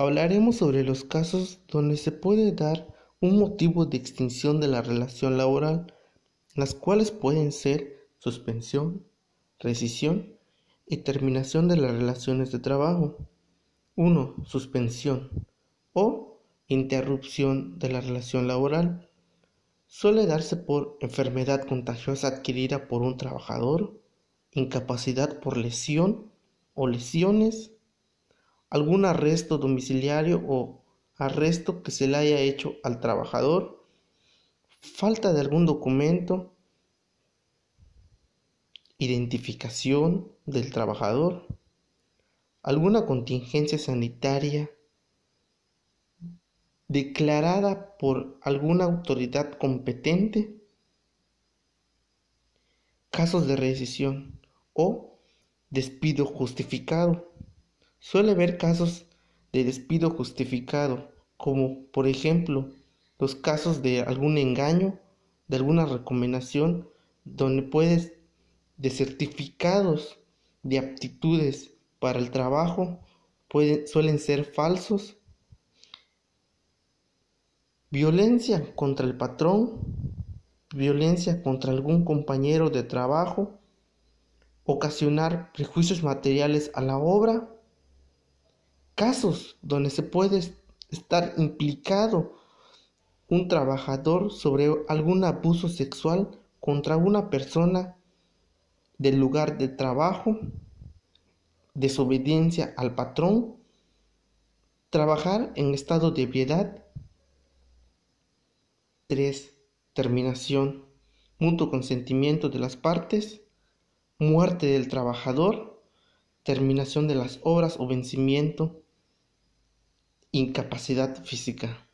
Hablaremos sobre los casos donde se puede dar un motivo de extinción de la relación laboral, las cuales pueden ser suspensión, rescisión y terminación de las relaciones de trabajo. 1. Suspensión o interrupción de la relación laboral. Suele darse por enfermedad contagiosa adquirida por un trabajador, incapacidad por lesión o lesiones, algún arresto domiciliario o arresto que se le haya hecho al trabajador, falta de algún documento, identificación del trabajador, alguna contingencia sanitaria declarada por alguna autoridad competente, casos de rescisión o despido justificado. Suele haber casos de despido justificado, como por ejemplo los casos de algún engaño, de alguna recomendación, donde puedes de certificados de aptitudes para el trabajo pueden, suelen ser falsos. Violencia contra el patrón, violencia contra algún compañero de trabajo, ocasionar prejuicios materiales a la obra, casos donde se puede estar implicado un trabajador sobre algún abuso sexual contra una persona del lugar de trabajo, desobediencia al patrón, trabajar en estado de piedad. 3. Terminación, mutuo consentimiento de las partes, muerte del trabajador, terminación de las obras o vencimiento, incapacidad física.